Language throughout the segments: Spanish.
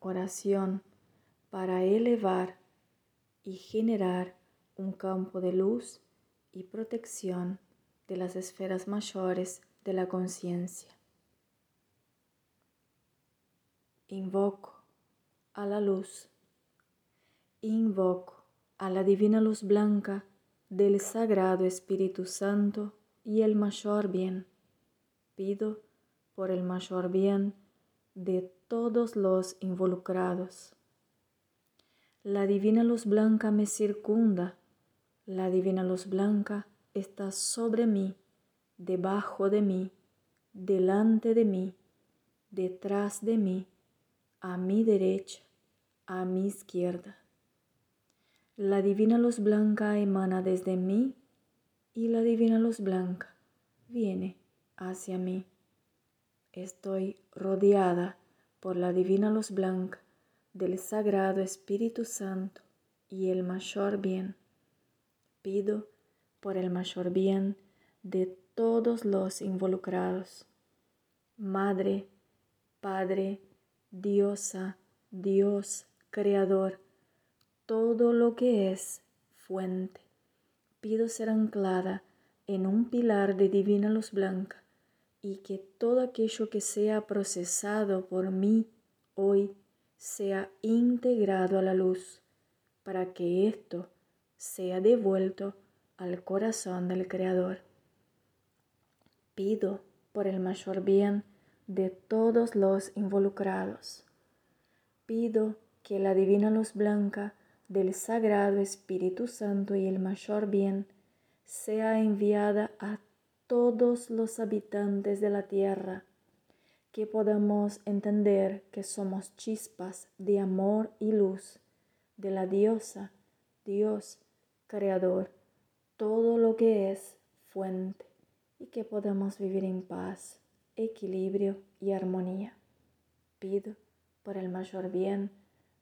oración para elevar y generar un campo de luz y protección de las esferas mayores de la conciencia. Invoco a la luz, invoco a la divina luz blanca del Sagrado Espíritu Santo y el mayor bien. Pido por el mayor bien de todos los involucrados. La divina luz blanca me circunda, la divina luz blanca está sobre mí, debajo de mí, delante de mí, detrás de mí, a mi derecha, a mi izquierda. La divina luz blanca emana desde mí y la divina luz blanca viene hacia mí. Estoy rodeada por la divina luz blanca del Sagrado Espíritu Santo y el mayor bien. Pido por el mayor bien de todos los involucrados. Madre, Padre, Diosa, Dios, Creador, todo lo que es fuente. Pido ser anclada en un pilar de divina luz blanca y que todo aquello que sea procesado por mí hoy sea integrado a la luz para que esto sea devuelto al corazón del Creador. Pido por el mayor bien de todos los involucrados. Pido que la divina luz blanca del Sagrado Espíritu Santo y el mayor bien sea enviada a todos los habitantes de la tierra, que podamos entender que somos chispas de amor y luz de la diosa, Dios, Creador, todo lo que es fuente, y que podamos vivir en paz, equilibrio y armonía. Pido por el mayor bien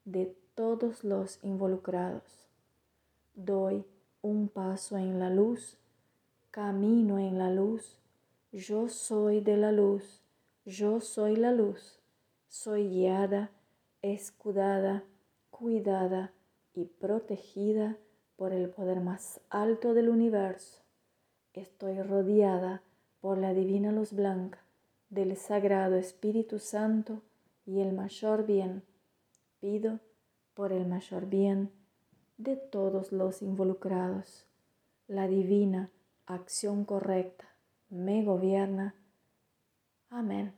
de todos los involucrados. Doy un paso en la luz, camino en la luz, yo soy de la luz, yo soy la luz, soy guiada, escudada, cuidada y protegida por el poder más alto del universo. Estoy rodeada por la divina luz blanca del Sagrado Espíritu Santo y el mayor bien. Pido por el mayor bien de todos los involucrados. La divina acción correcta me gobierna. Amén.